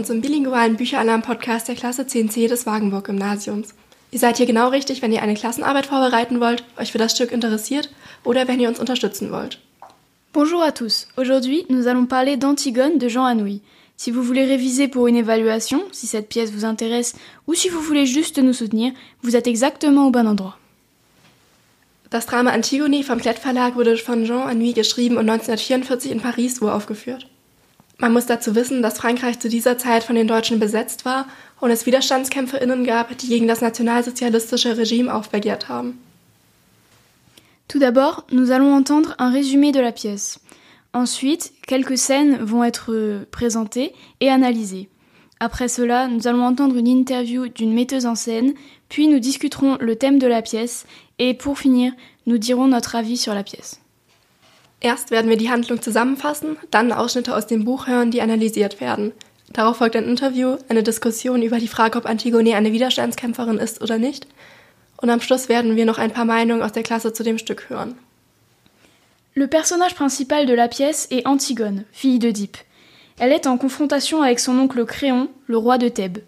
willkommen zum bilingualen Bücheralarm-Podcast der Klasse 10c des Wagenburg-Gymnasiums. Ihr seid hier genau richtig, wenn ihr eine Klassenarbeit vorbereiten wollt, euch für das Stück interessiert oder wenn ihr uns unterstützen wollt. Bonjour à tous. Aujourd'hui, nous allons parler d'Antigone de Jean Anouilh. Si vous voulez réviser pour une évaluation, si cette pièce vous intéresse, ou si vous voulez juste nous soutenir, vous êtes exactement au bon endroit. Das Drama Antigone vom Klett Verlag wurde von Jean Anouilh geschrieben und 1944 in Paris uraufgeführt. Man muss dazu wissen, dass Frankreich zu dieser Zeit von den Deutschen besetzt war und es WiderstandskämpferInnen gab, die gegen das nationalsozialistische Regime aufbegehrt haben. Tout d'abord, nous allons entendre un résumé de la pièce. Ensuite, quelques scènes vont être présentées et analysées. Après cela, nous allons entendre une interview d'une metteuse en scène, puis nous discuterons le thème de la pièce et pour finir, nous dirons notre avis sur la pièce. Erst werden wir die Handlung zusammenfassen, dann Ausschnitte aus dem Buch hören, die analysiert werden. Darauf folgt ein Interview, eine Diskussion über die Frage, ob Antigone eine Widerstandskämpferin ist oder nicht. Und am Schluss werden wir noch ein paar Meinungen aus der Klasse zu dem Stück hören. Le personnage principal de la pièce est Antigone, fille d'Oedipe. Elle est en confrontation avec son oncle Créon, le roi de Thèbes.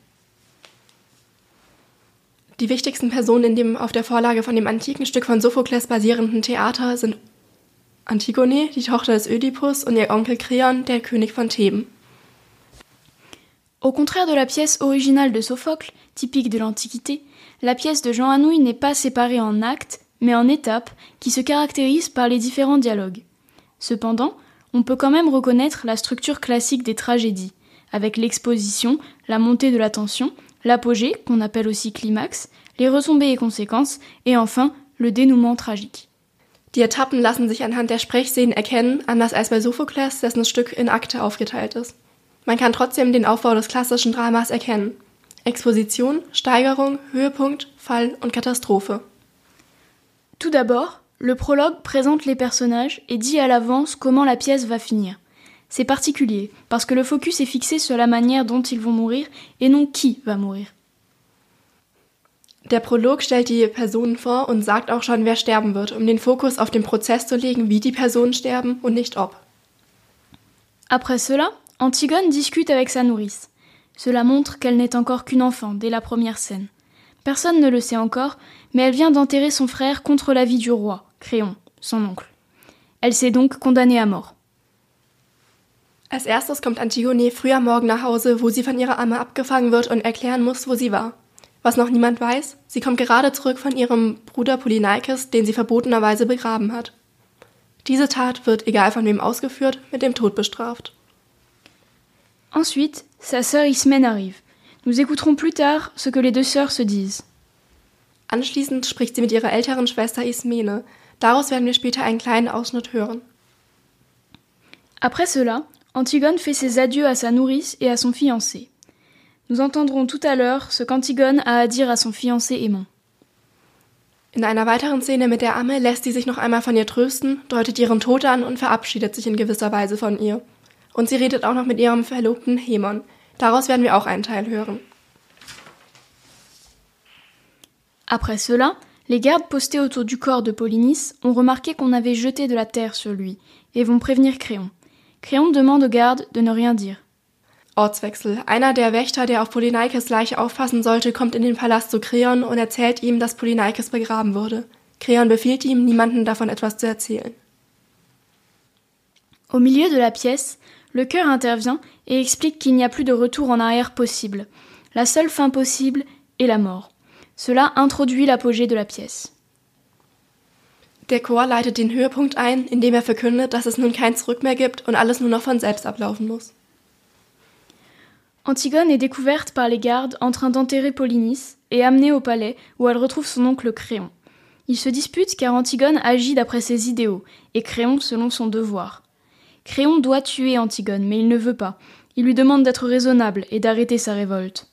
Die wichtigsten Personen in dem auf der Vorlage von dem antiken Stück von Sophokles basierenden Theater sind Antigone, die Tochter des Ödipus, und ihr Onkel Kreon, der König von. Au contraire de la pièce originale de Sophocle, typique de l'Antiquité, la pièce de Jean Anouilh n'est pas séparée en actes, mais en étapes qui se caractérisent par les différents dialogues. Cependant, on peut quand même reconnaître la structure classique des tragédies, avec l'exposition, la montée de la tension, l'apogée, qu'on appelle aussi climax, les retombées et conséquences, et enfin le dénouement tragique. Die Etappen lassen sich anhand der Sprechszenen erkennen, anders als bei Sophokles, dessen Stück in Akte aufgeteilt ist. Man kann trotzdem den Aufbau des klassischen Dramas erkennen. Exposition, Steigerung, Höhepunkt, Fall und Katastrophe. Tout d'abord, le prologue présente les personnages et dit à l'avance comment la pièce va finir. C'est particulier, parce que le focus est fixé sur la manière dont ils vont mourir et non qui va mourir. Der Prolog stellt die Personen vor und sagt auch schon, wer sterben wird, um den Fokus auf den Prozess zu legen, wie die Personen sterben und nicht ob. Après cela, Antigone discute avec sa nourrice. Cela montre qu'elle n'est encore qu'une enfant dès la première scène. Personne ne le sait encore, mais elle vient d'enterrer son frère contre l'avis du roi, Créon, son oncle. Elle s'est donc condamnée à mort. Als erstes kommt Antigone früh am Morgen nach Hause, wo sie von ihrer Amme abgefangen wird und erklären muss, wo sie war. Was noch niemand weiß, sie kommt gerade zurück von ihrem Bruder Polyneikes, den sie verbotenerweise begraben hat. Diese Tat wird, egal von wem ausgeführt, mit dem Tod bestraft. Ensuite, sa sœur Ismène arrive. Nous écouterons plus tard ce que les deux sœurs se disent. Anschließend spricht sie mit ihrer älteren Schwester Ismene. Daraus werden wir später einen kleinen Ausschnitt hören. Après cela, Antigone fait ses adieux à sa nourrice et à son fiancé. Nous entendrons tout à l'heure ce qu'Antigone a à dire à son fiancé aimant. In einer weiteren Szene mit der Amme lässt sie sich noch einmal von ihr trösten, deutet ihren Tod an und verabschiedet sich in gewisser Weise von ihr. Und sie redet auch noch mit ihrem Verlobten Hemon. Daraus werden wir auch einen Teil hören. Après cela, les gardes postés autour du corps de Polynice ont remarqué qu'on avait jeté de la terre sur lui et vont prévenir Créon. Créon demande aux gardes de ne rien dire. Ortswechsel. Einer der Wächter, der auf Polyneikes Leiche aufpassen sollte, kommt in den Palast zu Kreon und erzählt ihm, dass Polyneikes begraben wurde. Kreon befiehlt ihm, niemandem davon etwas zu erzählen. Au milieu de la pièce, le chœur intervient et explique qu'il n'y a plus de retour en arrière possible. La seule fin possible est la mort. Cela introduit l'apogée de la pièce. Der Chor leitet den Höhepunkt ein, indem er verkündet, dass es nun kein Zurück mehr gibt und alles nur noch von selbst ablaufen muss. Antigone est découverte par les gardes en train d'enterrer Polynice et amenée au palais où elle retrouve son oncle Créon. Ils se disputent car Antigone agit d'après ses idéaux et Créon selon son devoir. Créon doit tuer Antigone, mais il ne veut pas. Il lui demande d'être raisonnable et d'arrêter sa révolte.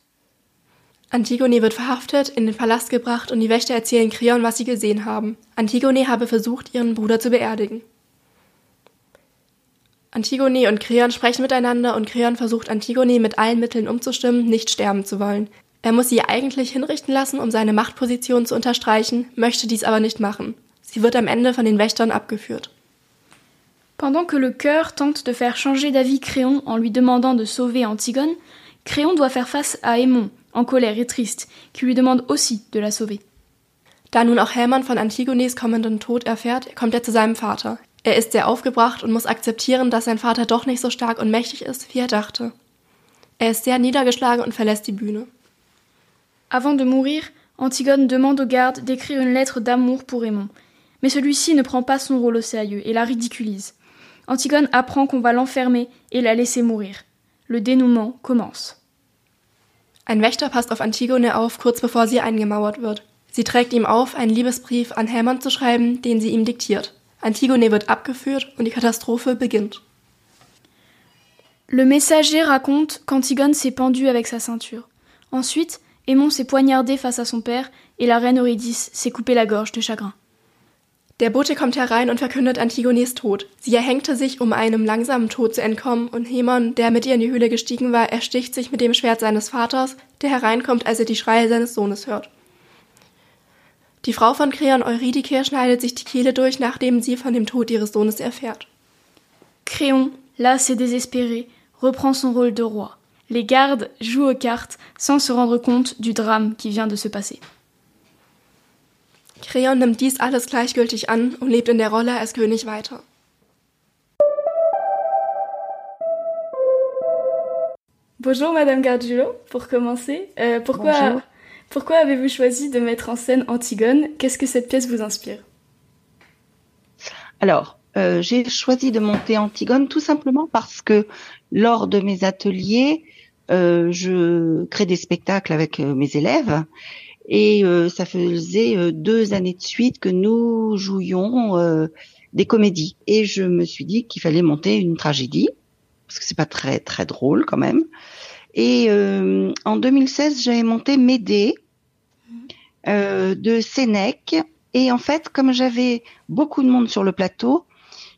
Antigone wird verhaftet, in den Palast gebracht und die Wächter erzählen Kreon, was sie gesehen haben. Antigone habe versucht, ihren Bruder zu beerdigen. Antigone und Kreon sprechen miteinander und Kreon versucht Antigone mit allen Mitteln umzustimmen, nicht sterben zu wollen. Er muss sie eigentlich hinrichten lassen, um seine Machtposition zu unterstreichen, möchte dies aber nicht machen. Sie wird am Ende von den Wächtern abgeführt. Pendant que le cœur tente de faire changer d'avis Créon en lui demandant de sauver Antigone, Créon doit faire face à Aimon, en colère et triste, qui lui demande aussi de la sauver. Da nun auch Hermann von Antigones kommenden Tod erfährt, kommt er zu seinem Vater. Er ist sehr aufgebracht und muss akzeptieren, dass sein Vater doch nicht so stark und mächtig ist, wie er dachte. Er ist sehr niedergeschlagen und verlässt die Bühne. Avant de mourir, Antigone demande au garde d'écrire une lettre d'amour pour Aimon. Mais celui-ci ne prend pas son rôle au sérieux et la ridiculise. Antigone apprend qu'on va l'enfermer et la laisser mourir. Le dénouement commence. Ein Wächter passt auf Antigone auf, kurz bevor sie eingemauert wird. Sie trägt ihm auf, einen Liebesbrief an Hermann zu schreiben, den sie ihm diktiert. Antigone wird abgeführt und die Katastrophe beginnt. Le messager raconte qu'Antigone s'est pendue avec sa ceinture. Ensuite, Aimon s'est poignardé face à son père et la reine Eurydice s'est coupé la gorge de chagrin. Der Bote kommt herein und verkündet Antigones Tod. Sie erhängte sich, um einem langsamen Tod zu entkommen, und Hämon, der mit ihr in die Höhle gestiegen war, ersticht sich mit dem Schwert seines Vaters, der hereinkommt, als er die Schreie seines Sohnes hört. Die Frau von Kreon Eurydike schneidet sich die Kehle durch, nachdem sie von dem Tod ihres Sohnes erfährt. Créon, las et désespéré, reprend son rôle de roi. Les gardes jouent aux cartes sans se rendre compte du drame qui vient de se passer. Kreon nimmt dies alles gleichgültig an und lebt in der Rolle als König weiter. Bonjour Madame Gargiulo, pour commencer. Euh, pourquoi Bonjour. Pourquoi avez-vous choisi de mettre en scène Antigone? Qu'est-ce que cette pièce vous inspire? Alors, euh, j'ai choisi de monter Antigone tout simplement parce que lors de mes ateliers, euh, je crée des spectacles avec euh, mes élèves et ça faisait deux années de suite que nous jouions des comédies et je me suis dit qu'il fallait monter une tragédie parce que c'est pas très très drôle quand même. Et euh, en 2016, j'avais monté Médée euh, de Sénèque. Et en fait, comme j'avais beaucoup de monde sur le plateau,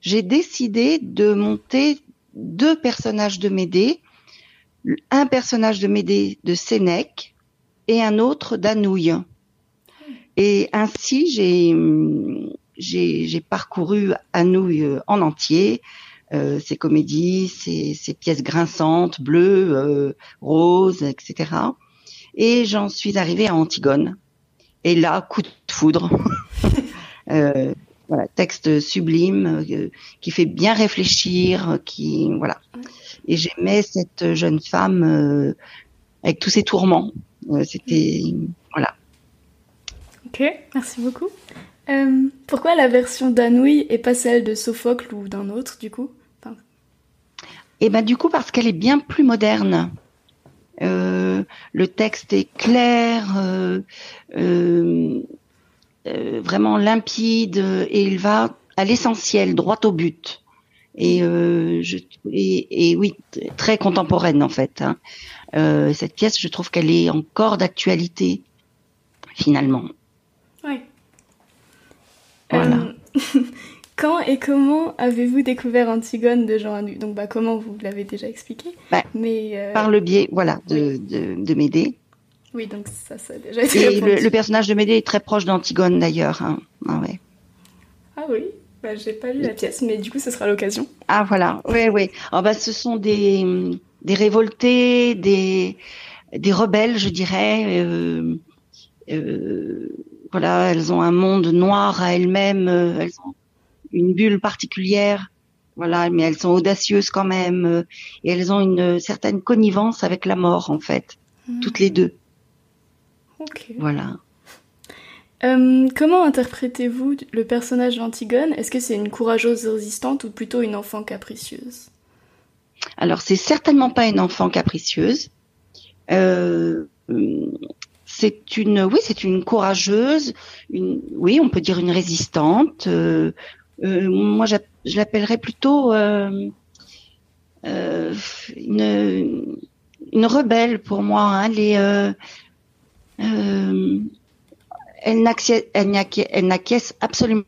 j'ai décidé de monter deux personnages de Médée, un personnage de Médée de Sénèque et un autre d'Anouilh. Et ainsi, j'ai parcouru Anouilh en entier, euh, ses comédies, ses, pièces grinçantes, bleues, euh, roses, etc. Et j'en suis arrivée à Antigone. Et là, coup de foudre. euh, voilà, texte sublime euh, qui fait bien réfléchir, qui voilà. Et j'aimais cette jeune femme euh, avec tous ses tourments. Euh, C'était voilà. Ok, merci beaucoup. Euh, pourquoi la version d'Anouilh et pas celle de Sophocle ou d'un autre du coup? Et ben du coup parce qu'elle est bien plus moderne. Euh, le texte est clair, euh, euh, vraiment limpide et il va à l'essentiel, droit au but. Et, je, et, et oui, très contemporaine en fait. hein. Cette pièce, je trouve qu'elle est encore d'actualité finalement. ouais. Voilà. Quand et comment avez-vous découvert Antigone de Jean Anouilh Donc bah comment vous l'avez déjà expliqué. Bah, mais euh, Par le biais, voilà, de, de, de Médée. oui, donc ça, ça a déjà été Et le, personnage de Médée est très proche d'Antigone d'ailleurs. hein. Ah ouais. Ah oui, bah, j'ai pas lu la pièce, mais du coup, ce sera l'occasion. Ah voilà, oui, oui. Ah bah, ce sont des, des révoltés, des, des rebelles, je dirais. Euh, euh, voilà, elles ont un monde noir à elles-mêmes, elles ont une bulle particulière, voilà, mais elles sont audacieuses quand même, euh, et elles ont une certaine connivence avec la mort en fait, toutes les deux. Voilà. Euh, comment interprétez-vous le personnage d'Antigone? Est-ce que c'est une courageuse résistante ou plutôt une enfant capricieuse? Alors, c'est certainement pas une enfant capricieuse. Euh, c'est une, oui, c'est une courageuse, une, oui, on peut dire une résistante. Euh, moi, j'app- je l'appellerais plutôt euh, euh, une, une rebelle pour moi. Hein, les, euh, euh, elle n'acquiesce, absolument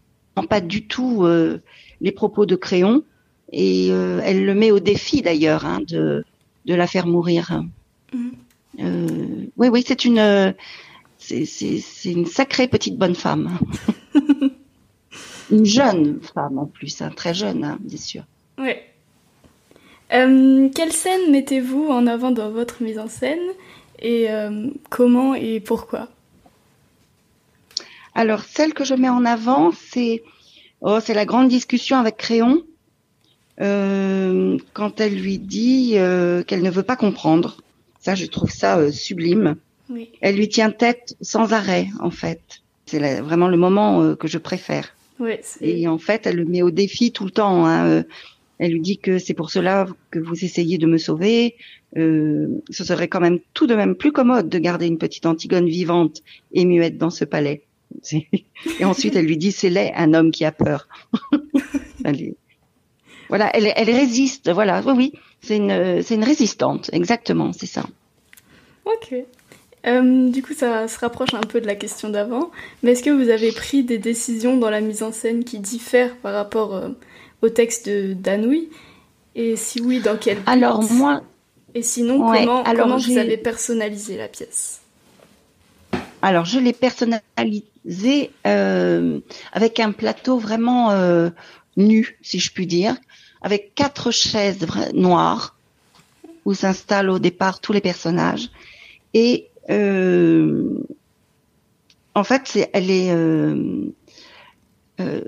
pas du tout euh, les propos de Créon et euh, elle le met au défi d'ailleurs hein, de de la faire mourir. Euh, oui, oui, c'est une euh, c'est une sacrée petite bonne femme, une jeune femme en plus, hein, très jeune, hein, bien sûr. Ouais. Euh, quelle scène mettez-vous en avant dans votre mise en scène et euh, comment et pourquoi? Alors, celle que je mets en avant, c'est oh, c'est la grande discussion avec Créon euh, quand elle lui dit qu'elle ne veut pas comprendre. Ça, je trouve ça sublime. Oui. Elle lui tient tête sans arrêt, en fait. C'est vraiment le moment que je préfère. Ouais, Et en fait, elle le met au défi tout le temps. hein. Euh, Elle lui dit que c'est pour cela que vous essayez de me sauver. Euh, ce serait quand même tout de même plus commode de garder une petite Antigone vivante et muette dans ce palais. Et ensuite, elle lui dit c'est laid un homme qui a peur. Voilà, elle, elle résiste. Voilà, oui, oui, c'est une, c'est une résistante, exactement, c'est ça. Ok. Euh, du coup, ça se rapproche un peu de la question d'avant. Mais est-ce que vous avez pris des décisions dans la mise en scène qui diffèrent par rapport euh, au texte de d'Anouilh Et si oui, dans quel Alors moi, Et sinon, Ouais, comment, alors comment vous avez personnalisé la pièce? Alors, je l'ai personnalisé euh, avec un plateau vraiment nu, si je puis dire, avec quatre chaises noires où s'installent au départ tous les personnages. Et en fait, c'est, elle est, euh, euh,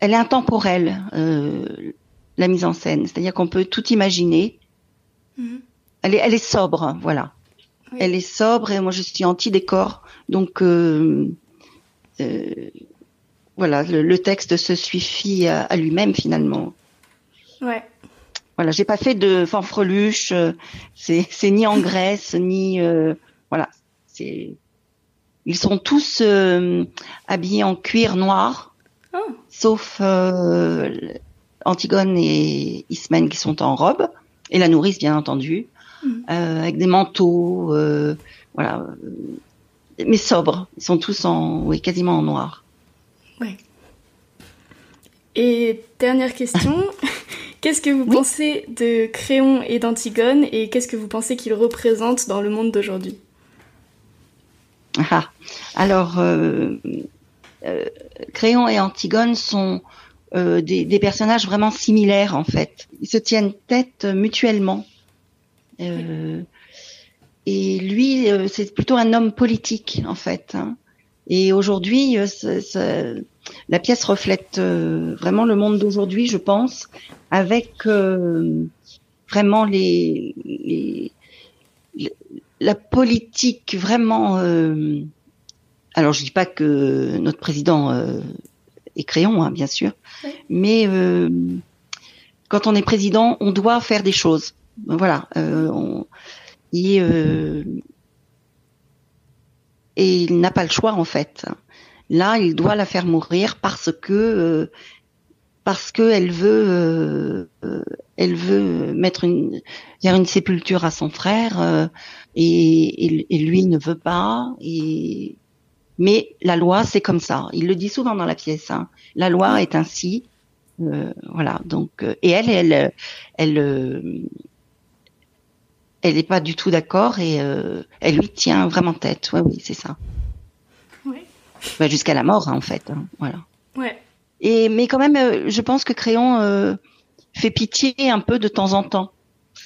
elle est intemporelle, euh, la mise en scène. C'est-à-dire qu'on peut tout imaginer. Mhm. Elle est, elle est sobre, voilà. Oui. Elle est sobre et moi je suis anti-décor, donc euh, euh, voilà, le, le texte se suffit à, à lui-même finalement. Ouais. Voilà, j'ai pas fait de fanfreluche, euh, c'est c'est ni en Grèce ni euh, voilà, c'est ils sont tous euh, habillés en cuir noir, Ah. sauf euh, Antigone et Ismène qui sont en robe et la nourrice bien entendu, Mhm. euh, avec des manteaux, voilà, mais sobres. Ils sont tous en, oui, quasiment en noir. Et dernière question, qu'est-ce que vous Oui. pensez de Créon et d'Antigone et qu'est-ce que vous pensez qu'ils représentent dans le monde d'aujourd'hui? Ah, alors, euh, euh, Créon et Antigone sont euh, des, des personnages vraiment similaires en fait. Ils se tiennent tête mutuellement. Euh, et lui, euh, c'est plutôt un homme politique en fait. hein. Et aujourd'hui, euh, la pièce reflète vraiment le monde d'aujourd'hui, je pense, avec vraiment les- les- la politique vraiment. euh, alors, je dis pas que notre président euh, est crayon, hein, bien sûr, Oui. mais euh, quand on est président, on doit faire des choses. Voilà. euh, on- et, euh, et il n'a pas le choix en fait. Là, il doit la faire mourir parce que euh, parce que elle veut elle veut mettre une faire une sépulture à son frère euh, et, et, et lui ne veut pas et mais la loi c'est comme ça. Il le dit souvent dans la pièce. hein. La loi est ainsi. Euh, voilà. Donc euh, et elle elle elle euh, elle n'est pas du tout d'accord et euh, elle lui tient vraiment tête. Ouais, oui, c'est ça. Ouais. Bah, Jusqu'à la mort, hein, en fait. hein, voilà. Ouais. Et mais quand même, euh, je pense que Créon euh, fait pitié un peu de temps en temps,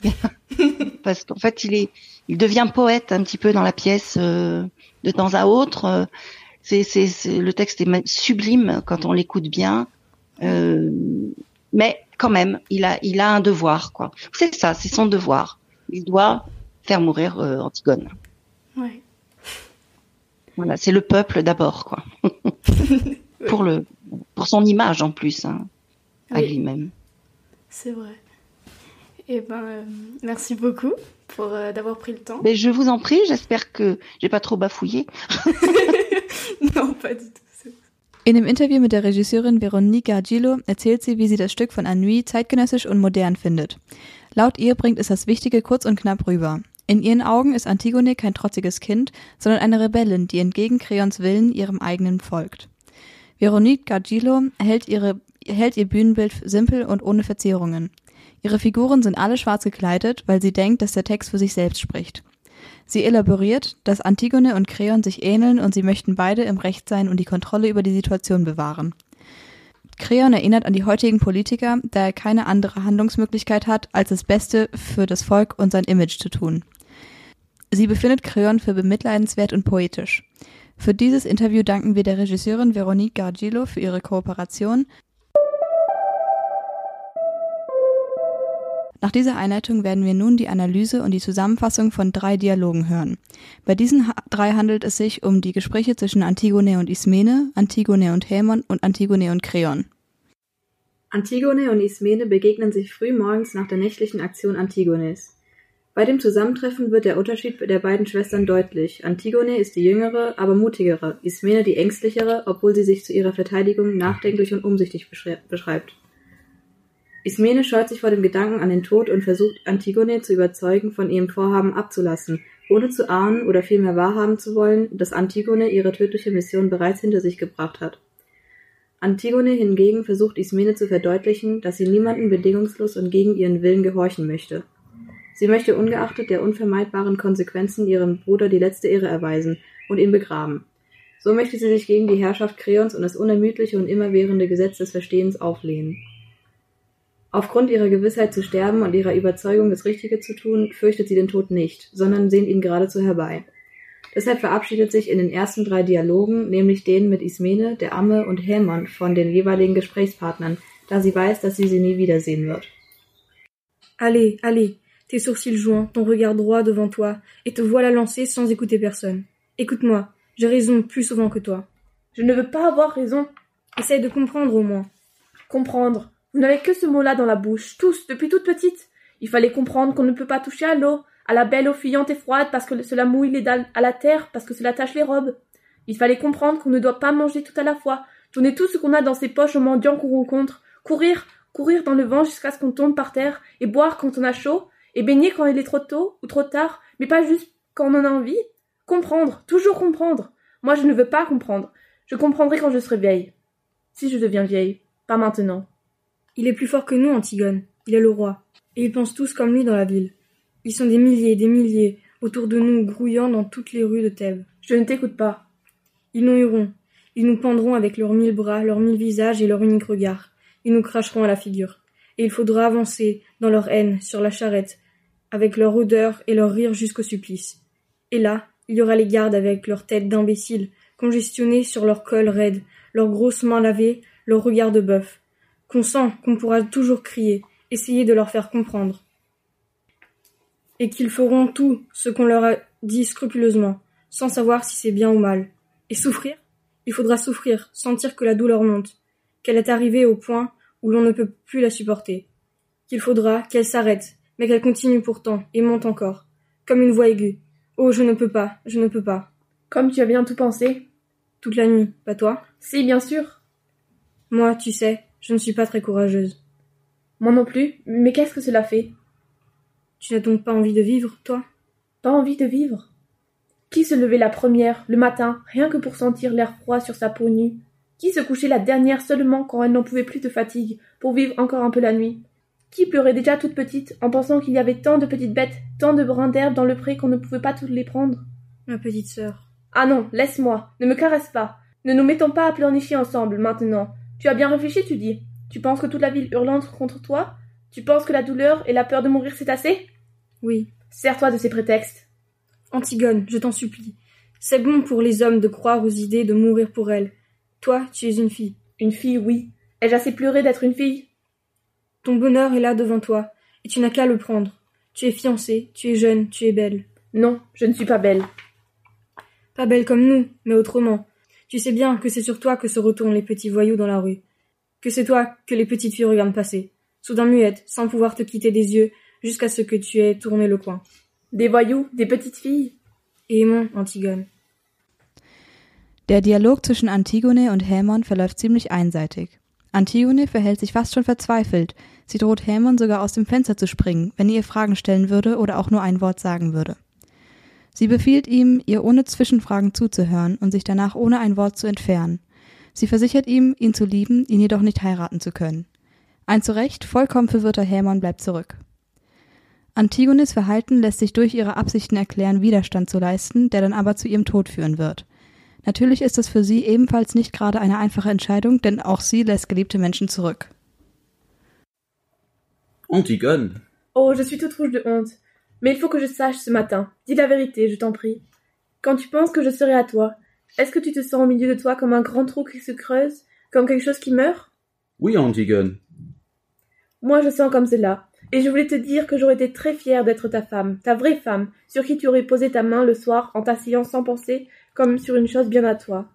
parce qu'en fait, il est, il devient poète un petit peu dans la pièce euh, de temps à autre. Euh, C'est, c'est, le texte est sublime quand on l'écoute bien, euh, mais quand même, il a, il a un devoir, quoi. C'est ça, c'est son devoir. Il doit faire mourir euh, Antigone. Ouais. Voilà, c'est le peuple d'abord, quoi. pour le, pour son image en plus, hein, à lui-même. C'est vrai. Et ben, euh, merci beaucoup pour euh, d'avoir pris le temps. Mais je vous en prie, j'espère que j'ai pas trop bafouillé. non, pas du tout. In dem Interview mit der Regisseurin Veronica Gillo erzählt sie, wie sie das Stück von Anui zeitgenössisch und modern findet. Laut ihr bringt es das Wichtige kurz und knapp rüber. In ihren Augen ist Antigone kein trotziges Kind, sondern eine Rebellin, die entgegen Creons Willen ihrem eigenen folgt. Veronica Gillo hält, ihre, hält ihr Bühnenbild simpel und ohne Verzierungen. Ihre Figuren sind alle schwarz gekleidet, weil sie denkt, dass der Text für sich selbst spricht. Sie elaboriert, dass Antigone und Kreon sich ähneln und sie möchten beide im Recht sein und die Kontrolle über die Situation bewahren. Creon erinnert an die heutigen Politiker, da er keine andere Handlungsmöglichkeit hat, als das Beste für das Volk und sein Image zu tun. Sie befindet Creon für bemitleidenswert und poetisch. Für dieses Interview danken wir der Regisseurin Veronique Gargillo für ihre Kooperation. Nach dieser Einleitung werden wir nun die Analyse und die Zusammenfassung von drei Dialogen hören. Bei diesen drei handelt es sich um die Gespräche zwischen Antigone und Ismene, Antigone und Hämon und Antigone und Kreon. Antigone und Ismene begegnen sich früh morgens nach der nächtlichen Aktion Antigones. Bei dem Zusammentreffen wird der Unterschied der beiden Schwestern deutlich. Antigone ist die jüngere, aber mutigere, Ismene die ängstlichere, obwohl sie sich zu ihrer Verteidigung nachdenklich und umsichtig beschreibt. Ismene scheut sich vor dem Gedanken an den Tod und versucht Antigone zu überzeugen, von ihrem Vorhaben abzulassen, ohne zu ahnen oder vielmehr wahrhaben zu wollen, dass Antigone ihre tödliche Mission bereits hinter sich gebracht hat. Antigone hingegen versucht Ismene zu verdeutlichen, dass sie niemanden bedingungslos und gegen ihren Willen gehorchen möchte. Sie möchte ungeachtet der unvermeidbaren Konsequenzen ihrem Bruder die letzte Ehre erweisen und ihn begraben. So möchte sie sich gegen die Herrschaft Kreons und das unermüdliche und immerwährende Gesetz des Verstehens auflehnen. Aufgrund ihrer Gewissheit zu sterben und ihrer Überzeugung, das Richtige zu tun, fürchtet sie den Tod nicht, sondern sehnt ihn geradezu herbei. Deshalb verabschiedet sich in den ersten drei Dialogen, nämlich denen mit Ismene, der Amme und Helmon, von den jeweiligen Gesprächspartnern, da sie weiß, dass sie sie nie wiedersehen wird. Allez, allez, tes sourcils joints, ton regard droit devant toi, et te voilà lancé sans écouter personne. Écoute-moi, j'ai raison plus souvent que toi. Je ne veux pas avoir raison. Essaye de comprendre au moins. Comprendre. Vous n'avez que ce mot-là dans la bouche, tous, depuis toute petite. Il fallait comprendre qu'on ne peut pas toucher à l'eau, à la belle eau fuyante et froide parce que cela mouille les dalles, à la terre parce que cela tache les robes. Il fallait comprendre qu'on ne doit pas manger tout à la fois, tourner tout ce qu'on a dans ses poches aux mendiants qu'on rencontre, courir, courir dans le vent jusqu'à ce qu'on tombe par terre, et boire quand on a chaud, et baigner quand il est trop tôt ou trop tard, mais pas juste quand on en a envie. Comprendre, toujours comprendre. Moi je ne veux pas comprendre. Je comprendrai quand je serai vieille. Si je deviens vieille, pas maintenant. Il est plus fort que nous, Antigone. Il est le roi. Et ils pensent tous comme lui dans la ville. Ils sont des milliers, des milliers, autour de nous, grouillant dans toutes les rues de Thèbes. Je ne t'écoute pas. Ils nous hueront. Ils nous pendront avec leurs mille bras, leurs mille visages et leur unique regard. Ils nous cracheront à la figure. Et il faudra avancer, dans leur haine, sur la charrette, avec leur odeur et leur rire jusqu'au supplice. Et là, il y aura les gardes avec leurs têtes d'imbéciles, congestionnées sur leur col raide, leurs grosses mains lavées, leurs regards de bœuf qu'on sent qu'on pourra toujours crier, essayer de leur faire comprendre. Et qu'ils feront tout ce qu'on leur a dit scrupuleusement, sans savoir si c'est bien ou mal. Et souffrir? Il faudra souffrir, sentir que la douleur monte, qu'elle est arrivée au point où l'on ne peut plus la supporter. Qu'il faudra qu'elle s'arrête, mais qu'elle continue pourtant, et monte encore, comme une voix aiguë. Oh, je ne peux pas, je ne peux pas. Comme tu as bien tout pensé Toute la nuit, pas toi? Si, bien sûr. Moi, tu sais, je ne suis pas très courageuse. Moi non plus, mais qu'est-ce que cela fait? Tu n'as donc pas envie de vivre, toi? Pas envie de vivre? Qui se levait la première, le matin, rien que pour sentir l'air froid sur sa peau nue? Qui se couchait la dernière seulement quand elle n'en pouvait plus de fatigue, pour vivre encore un peu la nuit? Qui pleurait déjà toute petite, en pensant qu'il y avait tant de petites bêtes, tant de brins d'herbe dans le pré qu'on ne pouvait pas toutes les prendre? Ma petite sœur. Ah non, laisse-moi, ne me caresse pas. Ne nous mettons pas à pleurnicher ensemble, maintenant. Tu as bien réfléchi, tu dis. Tu penses que toute la ville hurlante contre toi? Tu penses que la douleur et la peur de mourir c'est assez Oui. Sers-toi de ces prétextes. Antigone, je t'en supplie. C'est bon pour les hommes de croire aux idées de mourir pour elles. Toi, tu es une fille. Une fille, oui. Ai-je assez pleuré d'être une fille? Ton bonheur est là devant toi, et tu n'as qu'à le prendre. Tu es fiancée, tu es jeune, tu es belle. Non, je ne suis pas belle. Pas belle comme nous, mais autrement. Tu sais bien que c'est sur toi que se retournent les petits voyous dans la rue. Que c'est toi que les petites filles regardent passer. Soudain muette, sans pouvoir te quitter des yeux, jusqu'à ce que tu aies tourné le coin. Des voyous, des petites filles. Et aimons Antigone. Der Dialog zwischen Antigone und Hämon verläuft ziemlich einseitig. Antigone verhält sich fast schon verzweifelt. Sie droht Hämon sogar aus dem Fenster zu springen, wenn er ihr Fragen stellen würde oder auch nur ein Wort sagen würde. Sie befiehlt ihm, ihr ohne Zwischenfragen zuzuhören und sich danach ohne ein Wort zu entfernen. Sie versichert ihm, ihn zu lieben, ihn jedoch nicht heiraten zu können. Ein zu Recht vollkommen verwirrter Hämon bleibt zurück. Antigones Verhalten lässt sich durch ihre Absichten erklären, Widerstand zu leisten, der dann aber zu ihrem Tod führen wird. Natürlich ist es für sie ebenfalls nicht gerade eine einfache Entscheidung, denn auch sie lässt geliebte Menschen zurück. Antigone. Oh, je suis toute rouge de honte. Mais il faut que je sache ce matin. Dis la vérité, je t'en prie. Quand tu penses que je serai à toi, est-ce que tu te sens au milieu de toi comme un grand trou qui se creuse, comme quelque chose qui meurt? Oui, Antigone. Moi, je sens comme cela. Et je voulais te dire que j'aurais été très fière d'être ta femme, ta vraie femme, sur qui tu aurais posé ta main le soir en t'asseyant sans penser, comme sur une chose bien à toi.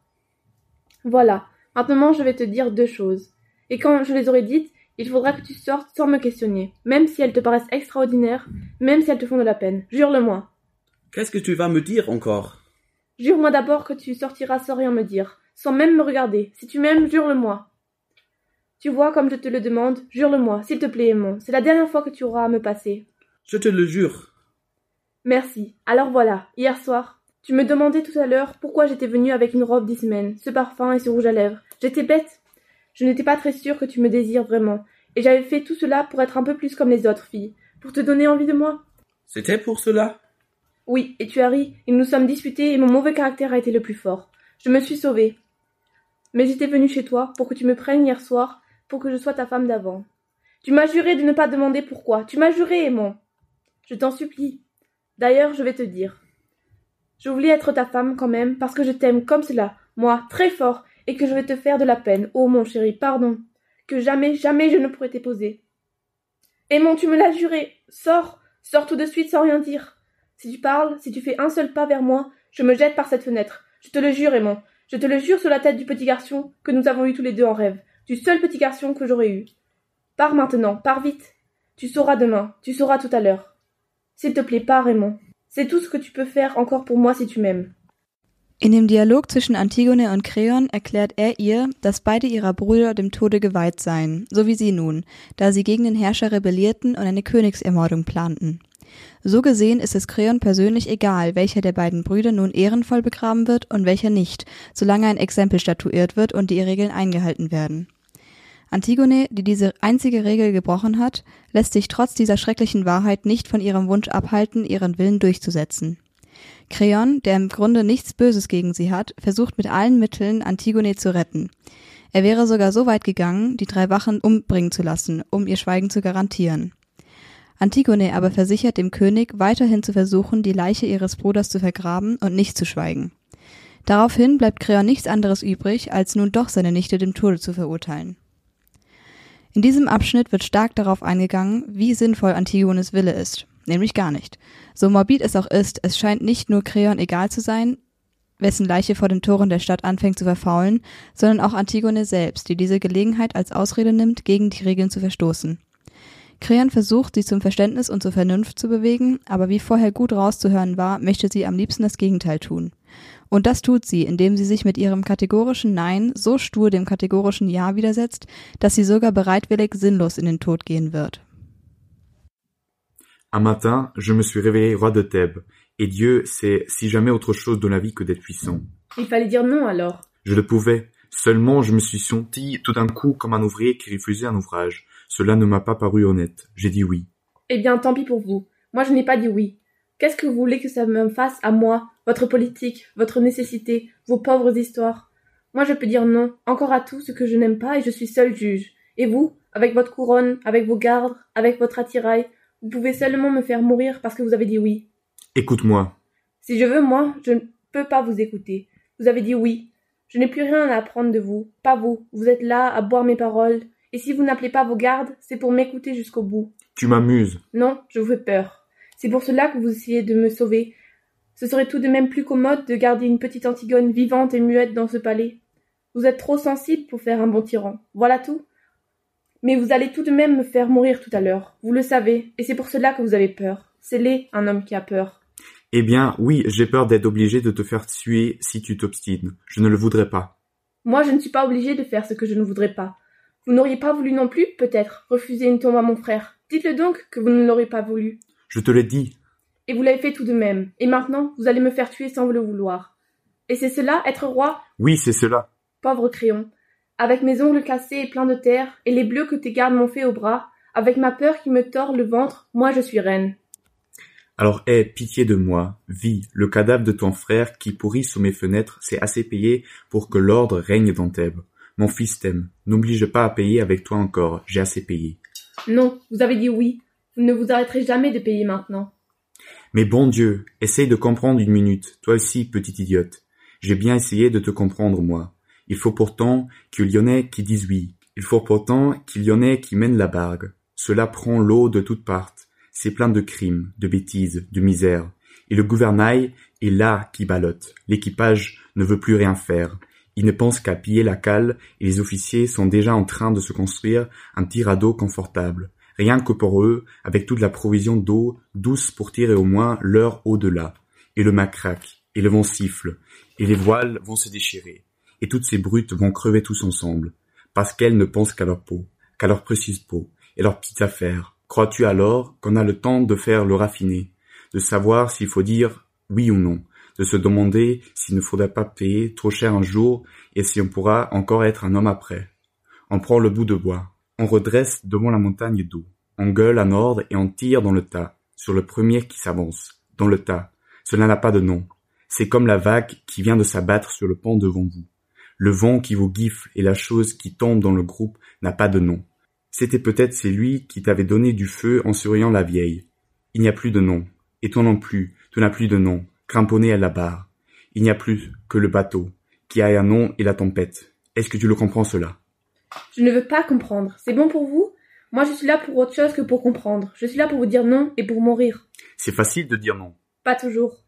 Voilà. Maintenant, je vais te dire deux choses. Et quand je les aurai dites, il faudra que tu sortes sans me questionner, même si elles te paraissent extraordinaires, même si elles te font de la peine. Jure-le-moi. Qu'est-ce que tu vas me dire encore? Jure-moi d'abord que tu sortiras sans rien me dire, sans même me regarder. Si tu m'aimes, jure-le-moi. Tu vois comme je te le demande, jure-le-moi, s'il te plaît, aimant. C'est la dernière fois que tu auras à me passer. Je te le jure. Merci. Alors voilà, hier soir, tu me demandais tout à l'heure pourquoi j'étais venue avec une robe d'Ismène, ce parfum et ce rouge à lèvres. J'étais bête. Je n'étais pas très sûre que tu me désires vraiment, et j'avais fait tout cela pour être un peu plus comme les autres filles, pour te donner envie de moi. C'était pour cela? Oui, et tu as ri, et nous nous sommes disputés, et mon mauvais caractère a été le plus fort. Je me suis sauvée. Mais j'étais venue chez toi pour que tu me prennes hier soir, pour que je sois ta femme d'avant. Tu m'as juré de ne pas demander pourquoi. Tu m'as juré, aimant. Je t'en supplie. D'ailleurs, je vais te dire. Je voulais être ta femme quand même, parce que je t'aime comme cela, moi, très fort, et que je vais te faire de la peine. Oh, mon chéri, pardon. Que jamais, jamais je ne pourrais t'épouser. Aimant, tu me l'as juré. Sors, sors tout de suite sans rien dire. Si tu parles, si tu fais un seul pas vers moi, je me jette par cette fenêtre. Je te le jure, aimant. Je te le jure sur la tête du petit garçon que nous avons eu tous les deux en rêve, du seul petit garçon que j'aurais eu. Pars maintenant, pars vite. Tu sauras demain, tu sauras tout à l'heure. S'il te plaît, pars, Raymond. C'est tout ce que tu peux faire encore pour moi si tu m'aimes. In dem Dialog zwischen Antigone und Kreon erklärt er ihr, dass beide ihrer Brüder dem Tode geweiht seien, so wie sie nun, da sie gegen den Herrscher rebellierten und eine Königsermordung planten. So gesehen ist es Kreon persönlich egal, welcher der beiden Brüder nun ehrenvoll begraben wird und welcher nicht, solange ein Exempel statuiert wird und die Regeln eingehalten werden. Antigone, die diese einzige Regel gebrochen hat, lässt sich trotz dieser schrecklichen Wahrheit nicht von ihrem Wunsch abhalten, ihren Willen durchzusetzen. Kreon, der im Grunde nichts Böses gegen sie hat, versucht mit allen Mitteln, Antigone zu retten. Er wäre sogar so weit gegangen, die drei Wachen umbringen zu lassen, um ihr Schweigen zu garantieren. Antigone aber versichert dem König, weiterhin zu versuchen, die Leiche ihres Bruders zu vergraben und nicht zu schweigen. Daraufhin bleibt Kreon nichts anderes übrig, als nun doch seine Nichte dem Tode zu verurteilen. In diesem Abschnitt wird stark darauf eingegangen, wie sinnvoll Antigones Wille ist, nämlich gar nicht. So morbid es auch ist, es scheint nicht nur Kreon egal zu sein, wessen Leiche vor den Toren der Stadt anfängt zu verfaulen, sondern auch Antigone selbst, die diese Gelegenheit als Ausrede nimmt, gegen die Regeln zu verstoßen. Kreon versucht, sie zum Verständnis und zur Vernunft zu bewegen, aber wie vorher gut rauszuhören war, möchte sie am liebsten das Gegenteil tun. Und das tut sie, indem sie sich mit ihrem kategorischen Nein so stur dem kategorischen Ja widersetzt, dass sie sogar bereitwillig sinnlos in den Tod gehen wird. Un matin, je me suis réveillé roi de Thèbes, et Dieu sait si jamais autre chose dans la vie que d'être puissant. Il fallait dire non alors. Je le pouvais, seulement je me suis senti tout d'un coup comme un ouvrier qui refusait un ouvrage. Cela ne m'a pas paru honnête. J'ai dit oui. Eh bien, tant pis pour vous. Moi, je n'ai pas dit oui. Qu'est-ce que vous voulez que ça me fasse à moi, votre politique, votre nécessité, vos pauvres histoires? Moi, je peux dire non, encore à tout ce que je n'aime pas, et je suis seul juge. Et vous, avec votre couronne, avec vos gardes, avec votre attirail, vous pouvez seulement me faire mourir parce que vous avez dit oui. Écoute-moi. Si je veux, moi, je ne peux pas vous écouter. Vous avez dit oui. Je n'ai plus rien à apprendre de vous, pas vous. Vous êtes là à boire mes paroles, et si vous n'appelez pas vos gardes, c'est pour m'écouter jusqu'au bout. Tu m'amuses. Non, je vous fais peur. C'est pour cela que vous essayez de me sauver. Ce serait tout de même plus commode de garder une petite Antigone vivante et muette dans ce palais. Vous êtes trop sensible pour faire un bon tyran. Voilà tout. Mais vous allez tout de même me faire mourir tout à l'heure. Vous le savez, et c'est pour cela que vous avez peur. C'est laid, un homme qui a peur. Eh bien, oui, j'ai peur d'être obligé de te faire tuer si tu t'obstines. Je ne le voudrais pas. Moi, je ne suis pas obligé de faire ce que je ne voudrais pas. Vous n'auriez pas voulu non plus, peut-être, refuser une tombe à mon frère. Dites-le donc que vous ne l'aurez pas voulu. Je te l'ai dit. Et vous l'avez fait tout de même. Et maintenant, vous allez me faire tuer sans le vouloir. Et c'est cela, être roi? Oui, c'est cela. Pauvre crayon. Avec mes ongles cassés et pleins de terre, et les bleus que tes gardes m'ont fait au bras, avec ma peur qui me tord le ventre, moi je suis reine. Alors aie pitié de moi, vis, le cadavre de ton frère qui pourrit sous mes fenêtres s'est assez payé pour que l'ordre règne dans Thèbes. Mon fils t'aime, n'oblige pas à payer avec toi encore, j'ai assez payé. Non, vous avez dit oui. Vous ne vous arrêterez jamais de payer maintenant. Mais bon Dieu, essaye de comprendre une minute, toi aussi, petite idiote. J'ai bien essayé de te comprendre, moi. Il faut pourtant qu'il y en ait qui disent oui. Il faut pourtant qu'il y en ait qui mènent la bargue. Cela prend l'eau de toutes parts. C'est plein de crimes, de bêtises, de misère. Et le gouvernail est là qui ballotte. L'équipage ne veut plus rien faire. Il ne pense qu'à piller la cale et les officiers sont déjà en train de se construire un petit radeau confortable. Rien que pour eux, avec toute la provision d'eau douce pour tirer au moins l'heure au-delà. Et le mât craque, et le vent siffle, et les voiles vont se déchirer, et toutes ces brutes vont crever tous ensemble, parce qu'elles ne pensent qu'à leur peau, qu'à leur précise peau, et leurs petites affaires. Crois-tu alors qu'on a le temps de faire le raffiné, de savoir s'il faut dire oui ou non, de se demander s'il ne faudrait pas payer trop cher un jour et si on pourra encore être un homme après? On prend le bout de bois, on redresse devant la montagne d'eau, on gueule à ordre et on tire dans le tas, sur le premier qui s'avance, dans le tas. Cela n'a pas de nom. C'est comme la vague qui vient de s'abattre sur le pont devant vous. Le vent qui vous gifle et la chose qui tombe dans le groupe n'a pas de nom. C'était peut-être c'est lui qui t'avait donné du feu en souriant la vieille. Il n'y a plus de nom. Et toi non plus, tu n'as plus de nom, cramponné à la barre. Il n'y a plus que le bateau, qui a un nom et la tempête. Est-ce que tu le comprends cela? Je ne veux pas comprendre. C'est bon pour vous? Moi, je suis là pour autre chose que pour comprendre. Je suis là pour vous dire non et pour mourir. C'est facile de dire non. Pas toujours.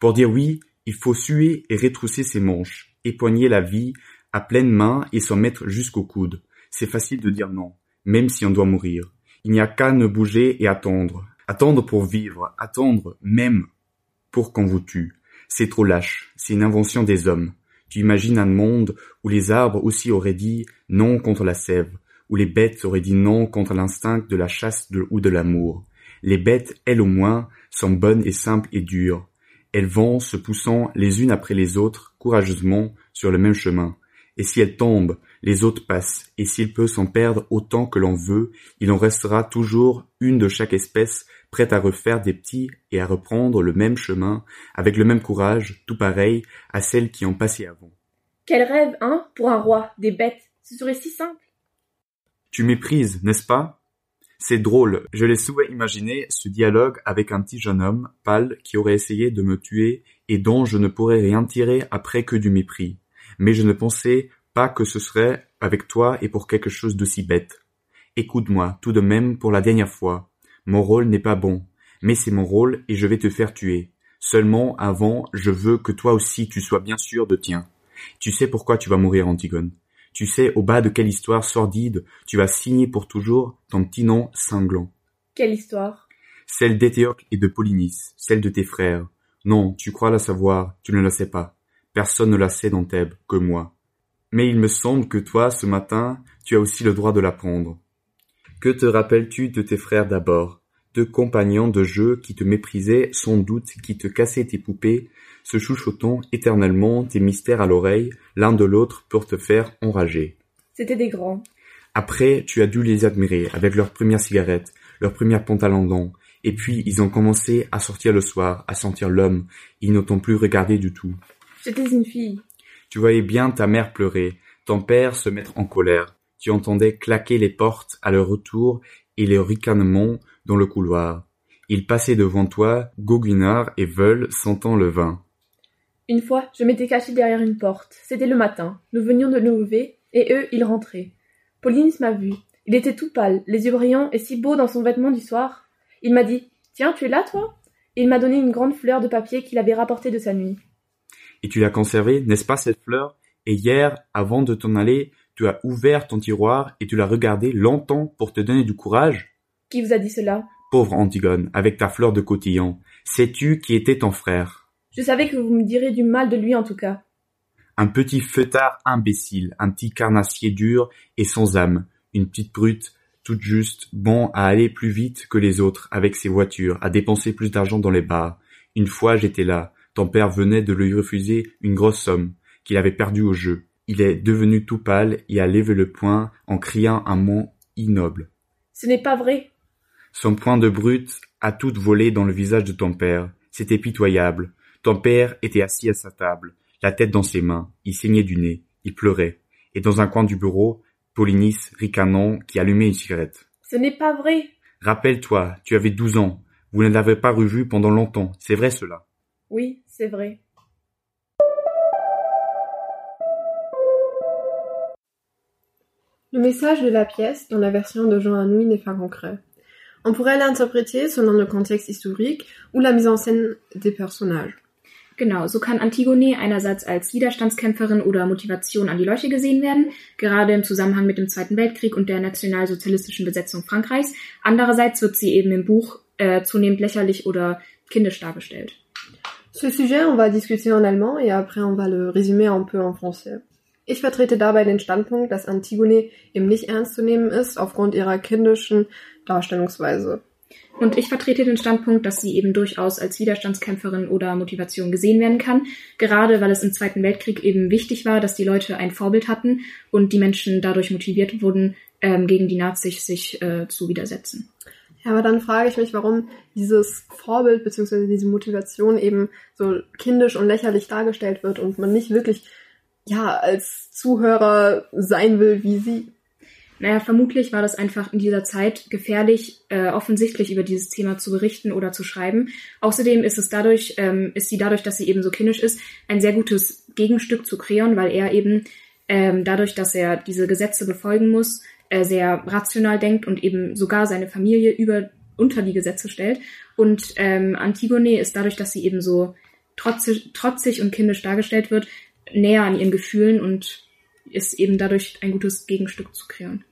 Pour dire oui, il faut suer et retrousser ses manches, époigner la vie à pleine main et s'en mettre jusqu'au coude. C'est facile de dire non, même si on doit mourir. Il n'y a qu'à ne bouger et attendre. Attendre pour vivre, attendre même pour qu'on vous tue. C'est trop lâche, c'est une invention des hommes. Tu imagines un monde où les arbres aussi auraient dit non contre la sève, où les bêtes auraient dit non contre l'instinct de la chasse ou de l'amour. Les bêtes, elles au moins, sont bonnes et simples et dures. Elles vont se poussant les unes après les autres courageusement sur le même chemin. Et si elles tombent, les autres passent, et s'il peut s'en perdre autant que l'on veut, il en restera toujours une de chaque espèce prête à refaire des petits et à reprendre le même chemin, avec le même courage, tout pareil à celles qui ont passé avant. Quel rêve, hein, pour un roi, des bêtes. Ce serait si simple. Tu méprises, n'est-ce pas? C'est drôle, je l'ai souvent imaginé ce dialogue avec un petit jeune homme, pâle, qui aurait essayé de me tuer et dont je ne pourrais rien tirer après que du mépris. Mais je ne pensais pas que ce serait avec toi et pour quelque chose d'aussi bête. Écoute-moi, tout de même, pour la dernière fois. Mon rôle n'est pas bon, mais c'est mon rôle et je vais te faire tuer. Seulement, avant, je veux que toi aussi tu sois bien sûr de tien. Tu sais pourquoi tu vas mourir, Antigone. Tu sais au bas de quelle histoire sordide tu vas signer pour toujours ton petit nom cinglant. Quelle histoire? Celle d'Éthéocle et de Polynice, celle de tes frères. Non, tu crois la savoir, tu ne la sais pas. Personne ne la sait dans Thèbes, que moi. Mais il me semble que toi, ce matin, tu as aussi le droit de l'apprendre. Que te rappelles-tu de tes frères d'abord? Deux compagnons de jeu qui te méprisaient sans doute, qui te cassaient tes poupées, se chuchotant éternellement tes mystères à l'oreille, l'un de l'autre pour te faire enrager. C'était des grands. Après, tu as dû les admirer avec leurs premières cigarettes, leurs premières pantalons longs, et puis ils ont commencé à sortir le soir, à sentir l'homme, ils n'ont plus regardé du tout. J'étais une fille. Tu voyais bien ta mère pleurer, ton père se mettre en colère, tu entendais claquer les portes à leur retour et les ricanements dans le couloir. Ils passaient devant toi, goguinards et veules, sentant le vin. Une fois, je m'étais caché derrière une porte. C'était le matin. Nous venions de nous lever, et eux, ils rentraient. Pauline m'a vu. Il était tout pâle, les yeux brillants et si beau dans son vêtement du soir. Il m'a dit Tiens, tu es là, toi? Et il m'a donné une grande fleur de papier qu'il avait rapportée de sa nuit. Et tu l'as conservée, n'est-ce pas, cette fleur? Et hier, avant de t'en aller, tu as ouvert ton tiroir et tu l'as regardé longtemps pour te donner du courage? Qui vous a dit cela? Pauvre Antigone, avec ta fleur de cotillon, sais-tu qui était ton frère? Je savais que vous me direz du mal de lui en tout cas. Un petit feuillard imbécile, un petit carnassier dur et sans âme, une petite brute, toute juste, bon à aller plus vite que les autres avec ses voitures, à dépenser plus d'argent dans les bars. Une fois j'étais là, ton père venait de lui refuser une grosse somme, qu'il avait perdue au jeu. Il est devenu tout pâle et a levé le poing en criant un mot ignoble. Ce n'est pas vrai. Son poing de brute a tout volé dans le visage de ton père. C'était pitoyable. Ton père était assis à sa table, la tête dans ses mains. Il saignait du nez. Il pleurait. Et dans un coin du bureau, Polynice ricanant qui allumait une cigarette. Ce n'est pas vrai. Rappelle-toi, tu avais douze ans. Vous ne l'avez pas revu pendant longtemps. C'est vrai cela. Oui, c'est vrai. Le message de la pièce, dans la version de Jean Anouilh, n'est pas concret. On pourrait l'interpréter selon le contexte historique ou la mise en scène des personnages. Genau, so kann Antigone einerseits als Widerstandskämpferin oder Motivation an die Leuchte gesehen werden, gerade im Zusammenhang mit dem Zweiten Weltkrieg und der nationalsozialistischen Besetzung Frankreichs. Andererseits wird sie eben im Buch äh, zunehmend lächerlich oder kindisch dargestellt. Ce sujet, on va discuter en allemand et après on va le résumer un peu en français. Ich vertrete dabei den Standpunkt, dass Antigone eben nicht ernst zu nehmen ist aufgrund ihrer kindischen Darstellungsweise. Und ich vertrete den Standpunkt, dass sie eben durchaus als Widerstandskämpferin oder Motivation gesehen werden kann, gerade weil es im Zweiten Weltkrieg eben wichtig war, dass die Leute ein Vorbild hatten und die Menschen dadurch motiviert wurden, ähm, gegen die Nazis sich äh, zu widersetzen. Ja, aber dann frage ich mich, warum dieses Vorbild bzw. diese Motivation eben so kindisch und lächerlich dargestellt wird und man nicht wirklich ja als Zuhörer sein will wie sie. Naja, vermutlich war das einfach in dieser Zeit gefährlich, äh, offensichtlich über dieses Thema zu berichten oder zu schreiben. Außerdem ist es dadurch, ähm, ist sie dadurch, dass sie eben so kindisch ist, ein sehr gutes Gegenstück zu Creon, weil er eben ähm, dadurch, dass er diese Gesetze befolgen muss, äh, sehr rational denkt und eben sogar seine Familie über unter die Gesetze stellt. Und ähm, Antigone ist dadurch, dass sie eben so trotzig, trotzig und kindisch dargestellt wird, näher an ihren Gefühlen und ist eben dadurch ein gutes Gegenstück zu Creon.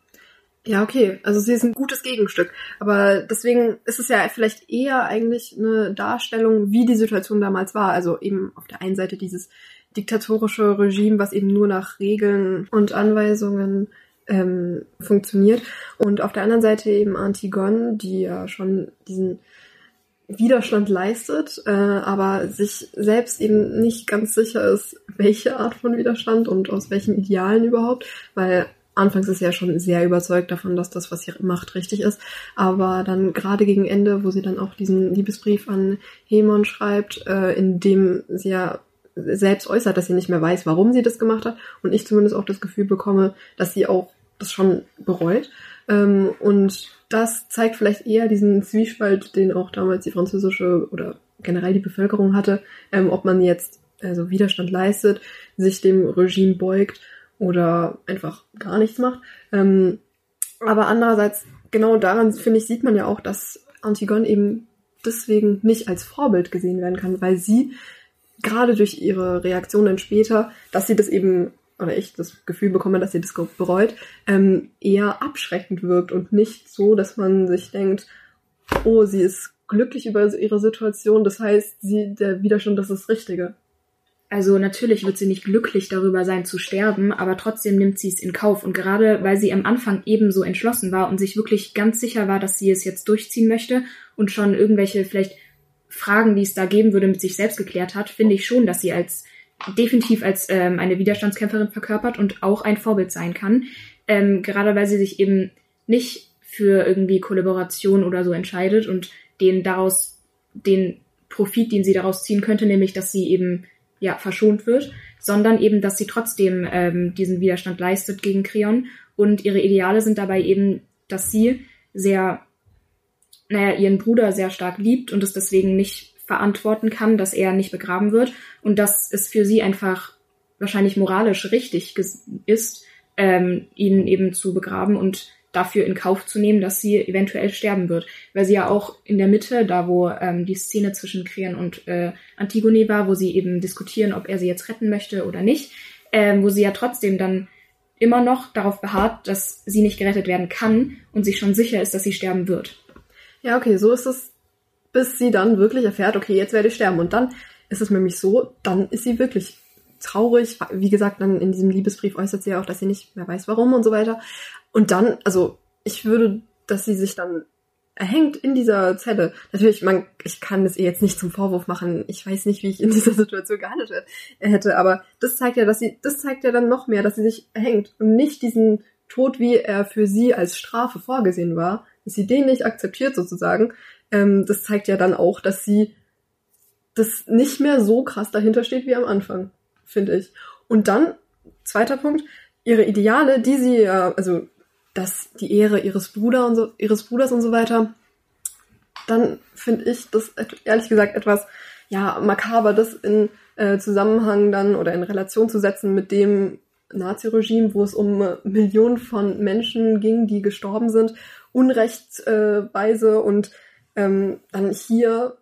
Ja, okay. Also sie ist ein gutes Gegenstück. Aber deswegen ist es ja vielleicht eher eigentlich eine Darstellung, wie die Situation damals war. Also eben auf der einen Seite dieses diktatorische Regime, was eben nur nach Regeln und Anweisungen ähm, funktioniert. Und auf der anderen Seite eben Antigone, die ja schon diesen Widerstand leistet, äh, aber sich selbst eben nicht ganz sicher ist, welche Art von Widerstand und aus welchen Idealen überhaupt, weil anfangs ist sie ja schon sehr überzeugt davon, dass das, was sie macht, richtig ist, aber dann gerade gegen Ende, wo sie dann auch diesen Liebesbrief an Hemon schreibt, äh, in dem sie ja selbst äußert, dass sie nicht mehr weiß, warum sie das gemacht hat und ich zumindest auch das Gefühl bekomme, dass sie auch das schon bereut. Ähm, und das zeigt vielleicht eher diesen Zwiespalt, den auch damals die französische oder generell die Bevölkerung hatte, ähm, ob man jetzt also Widerstand leistet, sich dem Regime beugt oder einfach gar nichts macht. Ähm, aber andererseits, genau daran, finde ich, sieht man ja auch, dass Antigone eben deswegen nicht als Vorbild gesehen werden kann, weil sie gerade durch ihre Reaktionen später, dass sie das eben oder ich das Gefühl bekomme, dass sie das bereut, ähm, eher abschreckend wirkt und nicht so, dass man sich denkt, oh, sie ist glücklich über ihre Situation, das heißt, sie, der Widerstand, ist das Richtige. Also natürlich wird sie nicht glücklich darüber sein zu sterben, aber trotzdem nimmt sie es in Kauf. Und gerade weil sie am Anfang ebenso entschlossen war und sich wirklich ganz sicher war, dass sie es jetzt durchziehen möchte und schon irgendwelche vielleicht Fragen, die es da geben würde, mit sich selbst geklärt hat, finde ich schon, dass sie als definitiv als ähm, eine Widerstandskämpferin verkörpert und auch ein Vorbild sein kann. Ähm, gerade weil sie sich eben nicht für irgendwie Kollaboration oder so entscheidet und den daraus, den Profit, den sie daraus ziehen könnte, nämlich dass sie eben ja verschont wird, sondern eben, dass sie trotzdem ähm, diesen Widerstand leistet gegen Creon. Und ihre Ideale sind dabei eben, dass sie sehr, naja, ihren Bruder sehr stark liebt und es deswegen nicht verantworten kann, dass er nicht begraben wird. Und dass es für sie einfach wahrscheinlich moralisch richtig ist, ähm, ihn eben zu begraben und dafür in Kauf zu nehmen, dass sie eventuell sterben wird. Weil sie ja auch in der Mitte, da wo ähm, die Szene zwischen Kreon und äh, Antigone war, wo sie eben diskutieren, ob er sie jetzt retten möchte oder nicht, ähm, wo sie ja trotzdem dann immer noch darauf beharrt, dass sie nicht gerettet werden kann und sich schon sicher ist, dass sie sterben wird. Ja, okay, so ist es bis sie dann wirklich erfährt, okay, jetzt werde ich sterben. Und dann ist es nämlich so, dann ist sie wirklich traurig. Wie gesagt, dann in diesem Liebesbrief äußert sie ja auch, dass sie nicht mehr weiß, warum und so weiter. Und dann, also ich würde, dass sie sich dann erhängt in dieser Zelle. Natürlich, man, ich kann es ihr jetzt nicht zum Vorwurf machen. Ich weiß nicht, wie ich in dieser Situation gehandelt hätte, aber das zeigt ja, dass sie, das zeigt ja dann noch mehr, dass sie sich erhängt und nicht diesen Tod, wie er für sie als Strafe vorgesehen war, dass sie den nicht akzeptiert sozusagen, ähm, das zeigt ja dann auch, dass sie das nicht mehr so krass dahinter steht wie am Anfang, finde ich. Und dann, zweiter Punkt, ihre Ideale, die sie ja, also das, die Ehre ihres Bruders und so, ihres Bruders und so weiter, dann finde ich das ehrlich gesagt etwas, ja, makaber, das in äh, Zusammenhang dann oder in Relation zu setzen mit dem Nazi-Regime, wo es um äh, Millionen von Menschen ging, die gestorben sind, unrechtsweise äh, und ähm, dann hier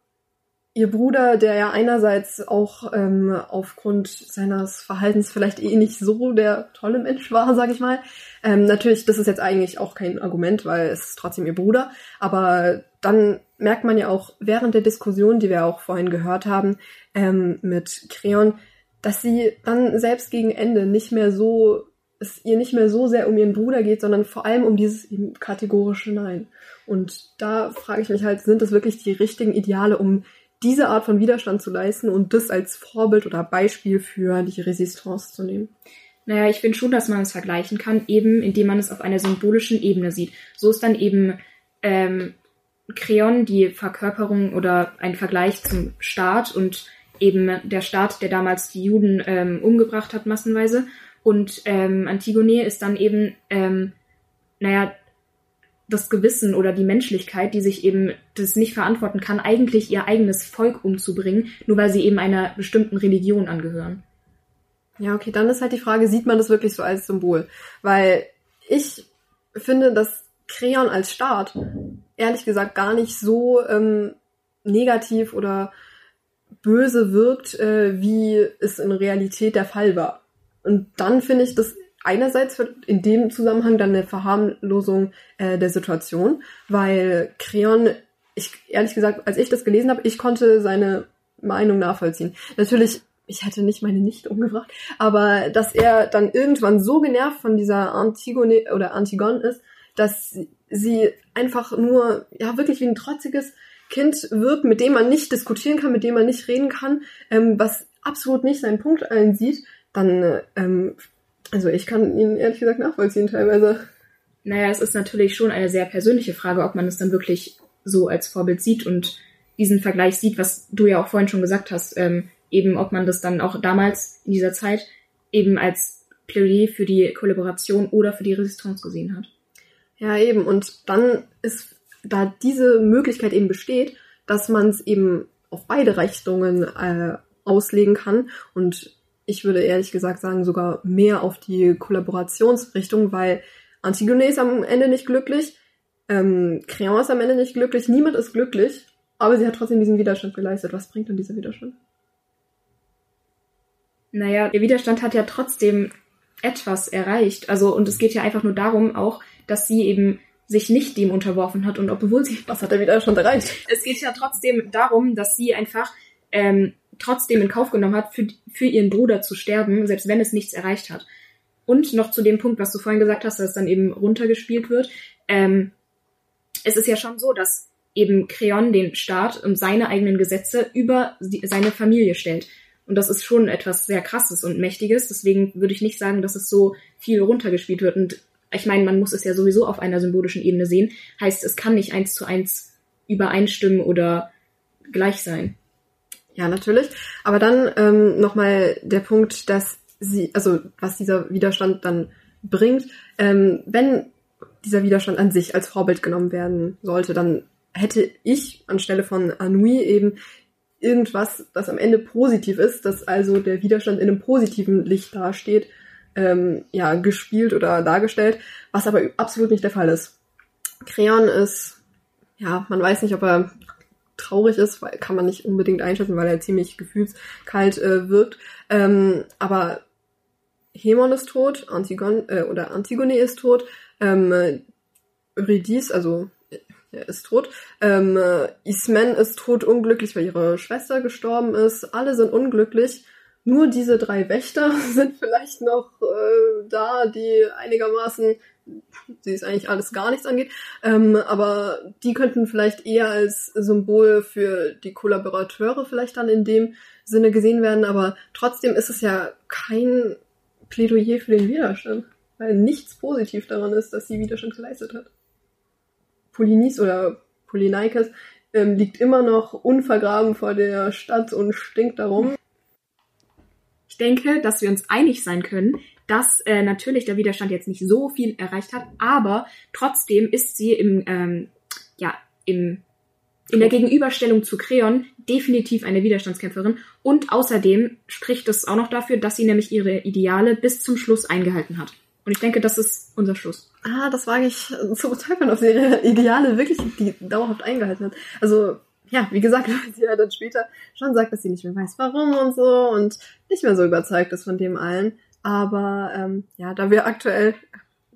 ihr Bruder, der ja einerseits auch ähm, aufgrund seines Verhaltens vielleicht eh nicht so der tolle Mensch war, sag ich mal. Ähm, natürlich, das ist jetzt eigentlich auch kein Argument, weil es ist trotzdem ihr Bruder. Aber dann merkt man ja auch während der Diskussion, die wir auch vorhin gehört haben, ähm, mit Creon, dass sie dann selbst gegen Ende nicht mehr so, es ihr nicht mehr so sehr um ihren Bruder geht, sondern vor allem um dieses kategorische Nein. Und da frage ich mich halt, sind das wirklich die richtigen Ideale, um diese Art von Widerstand zu leisten und das als Vorbild oder Beispiel für die Resistance zu nehmen. Naja, ich finde schon, dass man es vergleichen kann, eben indem man es auf einer symbolischen Ebene sieht. So ist dann eben ähm, Kreon die Verkörperung oder ein Vergleich zum Staat und eben der Staat, der damals die Juden ähm, umgebracht hat, massenweise. Und ähm, Antigone ist dann eben, ähm, naja, das Gewissen oder die Menschlichkeit, die sich eben das nicht verantworten kann, eigentlich ihr eigenes Volk umzubringen, nur weil sie eben einer bestimmten Religion angehören. Ja, okay, dann ist halt die Frage, sieht man das wirklich so als Symbol? Weil ich finde, dass Kreon als Staat ehrlich gesagt gar nicht so ähm, negativ oder böse wirkt, äh, wie es in Realität der Fall war. Und dann finde ich das einerseits wird in dem Zusammenhang dann eine Verharmlosung äh, der Situation, weil Creon, ich ehrlich gesagt, als ich das gelesen habe, ich konnte seine Meinung nachvollziehen. Natürlich, ich hätte nicht meine Nichte umgebracht, aber dass er dann irgendwann so genervt von dieser Antigone oder Antigon ist, dass sie einfach nur, ja, wirklich wie ein trotziges Kind wirkt, mit dem man nicht diskutieren kann, mit dem man nicht reden kann, ähm, was absolut nicht seinen Punkt einsieht, dann ähm, also ich kann ihn ehrlich gesagt nachvollziehen teilweise. Naja, es ist natürlich schon eine sehr persönliche Frage, ob man es dann wirklich so als Vorbild sieht und diesen Vergleich sieht, was du ja auch vorhin schon gesagt hast, ähm, eben ob man das dann auch damals in dieser Zeit eben als Plädoyer für die Kollaboration oder für die Resistance gesehen hat. Ja, eben. Und dann ist, da diese Möglichkeit eben besteht, dass man es eben auf beide Richtungen äh, auslegen kann und ich würde ehrlich gesagt sagen, sogar mehr auf die Kollaborationsrichtung, weil Antigone ist am Ende nicht glücklich, ähm, Créon ist am Ende nicht glücklich, niemand ist glücklich, aber sie hat trotzdem diesen Widerstand geleistet. Was bringt denn dieser Widerstand? Naja, der Widerstand hat ja trotzdem etwas erreicht. Also, und es geht ja einfach nur darum auch, dass sie eben sich nicht dem unterworfen hat und obwohl sie. Was hat der Widerstand erreicht? Es geht ja trotzdem darum, dass sie einfach ähm, trotzdem in Kauf genommen hat, für, für ihren Bruder zu sterben, selbst wenn es nichts erreicht hat. Und noch zu dem Punkt, was du vorhin gesagt hast, dass es dann eben runtergespielt wird. Ähm, es ist ja schon so, dass eben Creon den Staat und seine eigenen Gesetze über die, seine Familie stellt. Und das ist schon etwas sehr krasses und mächtiges. Deswegen würde ich nicht sagen, dass es so viel runtergespielt wird. Und ich meine, man muss es ja sowieso auf einer symbolischen Ebene sehen. Heißt, es kann nicht eins zu eins übereinstimmen oder gleich sein. Ja, natürlich. Aber dann ähm, nochmal der Punkt, dass sie, also was dieser Widerstand dann bringt, ähm, wenn dieser Widerstand an sich als Vorbild genommen werden sollte, dann hätte ich anstelle von Anui eben irgendwas, das am Ende positiv ist, dass also der Widerstand in einem positiven Licht dasteht, ähm, ja, gespielt oder dargestellt, was aber absolut nicht der Fall ist. Creon ist, ja, man weiß nicht, ob er traurig ist, weil kann man nicht unbedingt einschätzen, weil er ziemlich gefühlskalt äh, wirkt. Ähm, aber Hemon ist tot, Antigon äh, oder Antigone ist tot, ähm, Eurydice, also er ist tot, ähm, Ismen ist tot, unglücklich, weil ihre Schwester gestorben ist. Alle sind unglücklich. Nur diese drei Wächter sind vielleicht noch äh, da, die einigermaßen sie ist eigentlich alles gar nichts angeht. Ähm, aber die könnten vielleicht eher als Symbol für die Kollaborateure vielleicht dann in dem Sinne gesehen werden. Aber trotzdem ist es ja kein Plädoyer für den Widerstand. weil nichts positiv daran ist, dass sie Widerstand geleistet hat. Polynice oder Polyneikes ähm, liegt immer noch unvergraben vor der Stadt und stinkt darum. Ich denke, dass wir uns einig sein können, dass äh, natürlich der Widerstand jetzt nicht so viel erreicht hat, aber trotzdem ist sie im, ähm, ja, im, in der Gegenüberstellung zu Creon definitiv eine Widerstandskämpferin und außerdem spricht es auch noch dafür, dass sie nämlich ihre Ideale bis zum Schluss eingehalten hat. Und ich denke, das ist unser Schluss. Ah, das wage ich zu bezweifeln, ob sie ihre Ideale wirklich die dauerhaft eingehalten hat. Also, ja, wie gesagt, weil sie ja dann später schon sagt, dass sie nicht mehr weiß, warum und so und nicht mehr so überzeugt ist von dem allen. Aber ähm, ja, da wir aktuell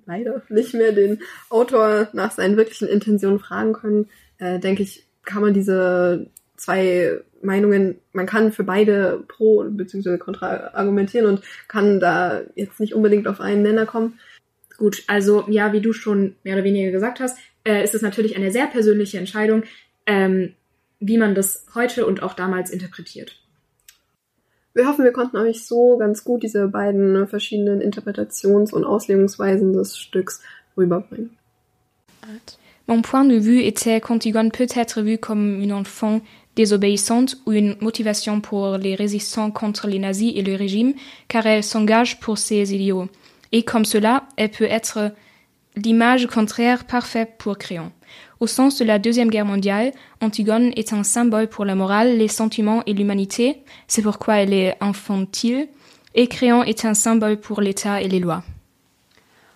leider nicht mehr den Autor nach seinen wirklichen Intentionen fragen können, äh, denke ich, kann man diese zwei Meinungen, man kann für beide pro bzw. kontra argumentieren und kann da jetzt nicht unbedingt auf einen Nenner kommen. Gut, also ja, wie du schon mehr oder weniger gesagt hast, äh, ist es natürlich eine sehr persönliche Entscheidung, ähm, wie man das heute und auch damals interpretiert. Wir hoffen, wir konnten euch so ganz gut diese beiden verschiedenen Interpretations- und Auslegungsweisen des Stücks rüberbringen. Mon point de vue était qu'Antigone peut être vue comme une enfant désobéissante ou une motivation pour les résistants contre les nazis et le régime, car elle s'engage pour ses idéaux. Et comme cela, elle peut être l'image contraire parfaite pour Créon. Au sens de la Deuxième Guerre mondiale, Antigone est un symbole pour la morale, les sentiments et l'humanité, c'est pourquoi elle est infantile, et Créon est un symbole pour l'État et les lois.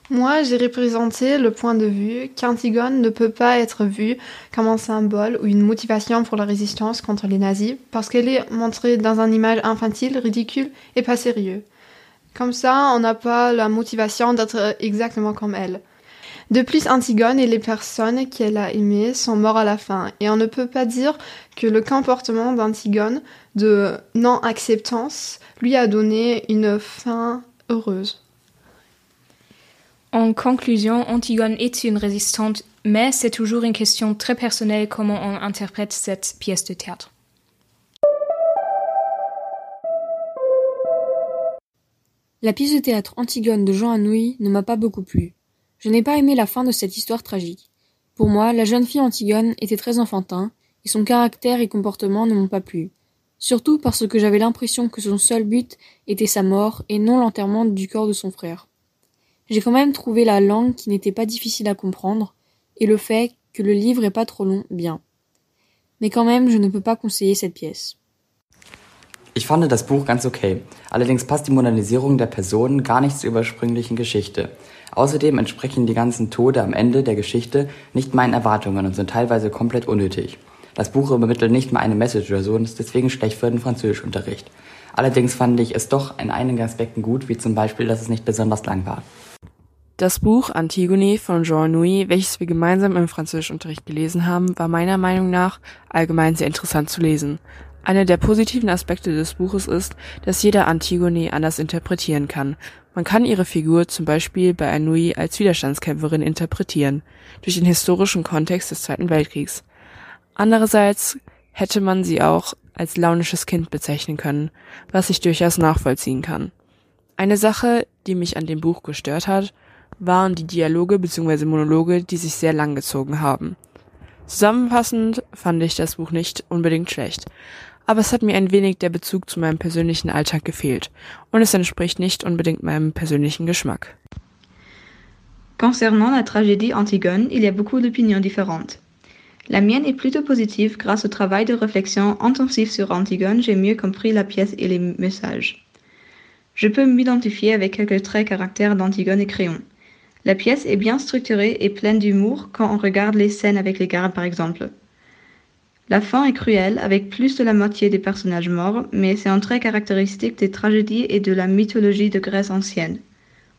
Moi, j'ai représenté le point de vue qu'Antigone ne peut pas être vue comme un symbole ou une motivation pour la résistance contre les nazis, parce qu'elle est montrée dans une image infantile, ridicule et pas sérieux. Comme ça, on n'a pas la motivation d'être exactement comme elle. De plus, Antigone et les personnes qu'elle a aimées sont morts à la fin, et on ne peut pas dire que le comportement d'Antigone de non-acceptance lui a donné une fin heureuse. En conclusion, Antigone est une résistante, mais c'est toujours une question très personnelle comment on interprète cette pièce de théâtre. La pièce de théâtre Antigone de Jean Anouilh ne m'a pas beaucoup plu. Je n'ai pas aimé la fin de cette histoire tragique. Pour moi, la jeune fille Antigone était très enfantin, et son caractère et comportement ne m'ont pas plu. Surtout parce que j'avais l'impression que son seul but était sa mort et non l'enterrement du corps de son frère. J'ai quand même trouvé la langue qui n'était pas difficile à comprendre, et le fait que le livre est pas trop long bien. Mais quand même, je ne peux pas conseiller cette pièce. Ich fand das Buch ganz okay. Allerdings passt die Modernisierung der Personen gar nicht Geschichte. Außerdem entsprechen die ganzen Tode am Ende der Geschichte nicht meinen Erwartungen und sind teilweise komplett unnötig. Das Buch übermittelt nicht mal eine Message oder so und ist deswegen schlecht für den Französischunterricht. Allerdings fand ich es doch in einigen Aspekten gut, wie zum Beispiel, dass es nicht besonders lang war. Das Buch Antigone von Jean Nouy, welches wir gemeinsam im Französischunterricht gelesen haben, war meiner Meinung nach allgemein sehr interessant zu lesen. Einer der positiven Aspekte des Buches ist, dass jeder Antigone anders interpretieren kann. Man kann ihre Figur zum Beispiel bei Anouilh als Widerstandskämpferin interpretieren, durch den historischen Kontext des Zweiten Weltkriegs. Andererseits hätte man sie auch als launisches Kind bezeichnen können, was ich durchaus nachvollziehen kann. Eine Sache, die mich an dem Buch gestört hat, waren die Dialoge bzw. Monologe, die sich sehr lang gezogen haben. Zusammenfassend fand ich das Buch nicht unbedingt schlecht, aber es hat mir ein wenig der Bezug zu meinem persönlichen Alltag gefehlt und es entspricht nicht unbedingt meinem persönlichen Geschmack. Concernant la tragédie Antigone, il y a beaucoup d'opinions différentes. La mienne est plutôt positive grâce au travail de réflexion intensif sur Antigone, j'ai mieux compris la pièce et les messages. Je peux m'identifier avec quelques traits caractères d'Antigone et Créon. La pièce est bien structurée et pleine d'humour quand on regarde les scènes avec les gardes par exemple. La fin est cruelle avec plus de la moitié des personnages morts, mais c'est un trait caractéristique des tragédies et de la mythologie de Grèce ancienne.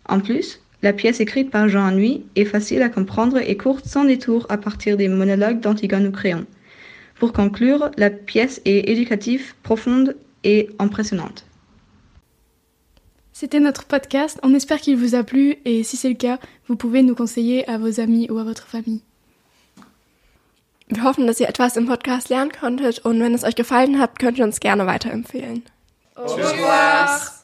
En plus, la pièce écrite par Jean Anouilh est facile à comprendre et courte sans détour à partir des monologues d'Antigone ou Créon. Pour conclure, la pièce est éducative, profonde et impressionnante. C'était notre podcast, on espère qu'il vous a plu et si c'est le cas, vous pouvez nous conseiller à vos amis ou à votre famille. Wir hoffen, dass ihr etwas im Podcast lernen konntet und wenn es euch gefallen hat, könnt ihr uns gerne weiterempfehlen. Revoir.